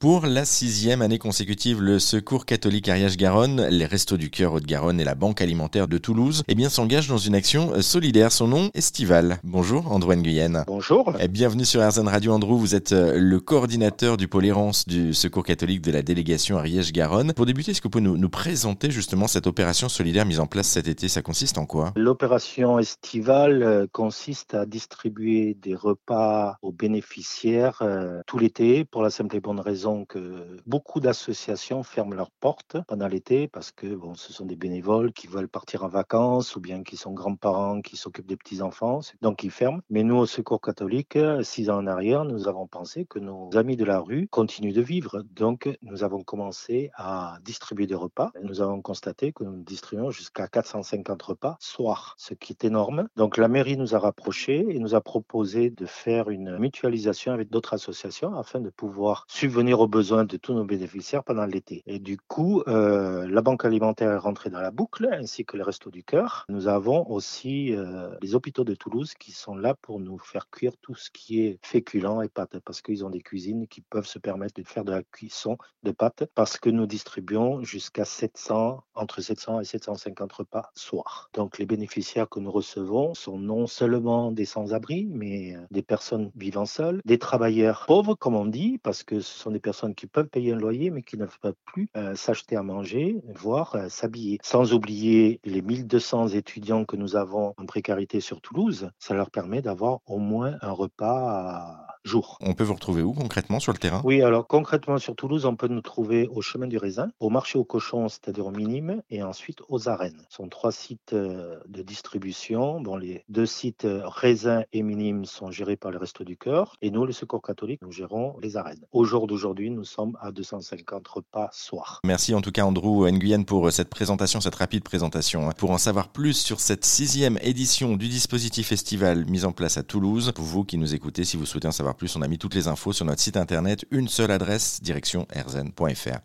Pour la sixième année consécutive, le Secours catholique Ariège-Garonne, les Restos du Cœur Haute-Garonne et la Banque alimentaire de Toulouse eh bien, s'engagent dans une action solidaire. Son nom, Estival. Bonjour, Andrew Nguyen. Bonjour. Et bienvenue sur RZN Radio Andrew. Vous êtes euh, le coordinateur du pôle errance du Secours catholique de la délégation Ariège-Garonne. Pour débuter, est-ce que vous pouvez nous, nous, présenter justement cette opération solidaire mise en place cet été? Ça consiste en quoi? L'opération Estival euh, consiste à distribuer des repas aux bénéficiaires euh, tout l'été pour la simple et bonne raison que beaucoup d'associations ferment leurs portes pendant l'été parce que bon, ce sont des bénévoles qui veulent partir en vacances ou bien qui sont grands-parents qui s'occupent des petits-enfants, donc ils ferment. Mais nous, au Secours catholique, six ans en arrière, nous avons pensé que nos amis de la rue continuent de vivre. Donc nous avons commencé à distribuer des repas. Nous avons constaté que nous distribuons jusqu'à 450 repas soir, ce qui est énorme. Donc la mairie nous a rapprochés et nous a proposé de faire une mutualisation avec d'autres associations afin de pouvoir subvenir aux besoins de tous nos bénéficiaires pendant l'été. Et du coup, euh, la banque alimentaire est rentrée dans la boucle, ainsi que les restos du cœur. Nous avons aussi euh, les hôpitaux de Toulouse qui sont là pour nous faire cuire tout ce qui est féculent et pâtes, parce qu'ils ont des cuisines qui peuvent se permettre de faire de la cuisson de pâtes, parce que nous distribuons jusqu'à 700, entre 700 et 750 repas soir. Donc les bénéficiaires que nous recevons sont non seulement des sans-abri, mais euh, des personnes vivant seules, des travailleurs pauvres, comme on dit, parce que ce sont des personnes qui peuvent payer un loyer, mais qui ne peuvent plus euh, s'acheter à manger, voire euh, s'habiller. Sans oublier les 1200 étudiants que nous avons en précarité sur Toulouse, ça leur permet d'avoir au moins un repas jour. On peut vous retrouver où concrètement sur le terrain? Oui, alors concrètement sur Toulouse, on peut nous trouver au chemin du raisin, au marché aux cochons, c'est-à-dire au minime, et ensuite aux arènes. Ce sont trois sites euh, de distribution. Bon, les deux sites raisin et minime sont gérés par le Resto du Cœur, et nous, le Secours catholique, nous gérons les arènes. Au jour d'aujourd'hui, nous sommes à 250 repas soir. Merci en tout cas Andrew Nguyen pour cette présentation, cette rapide présentation. Pour en savoir plus sur cette sixième édition du dispositif estival mis en place à Toulouse, pour vous qui nous écoutez, si vous souhaitez en savoir plus, on a mis toutes les infos sur notre site internet, une seule adresse, direction rzn.fr.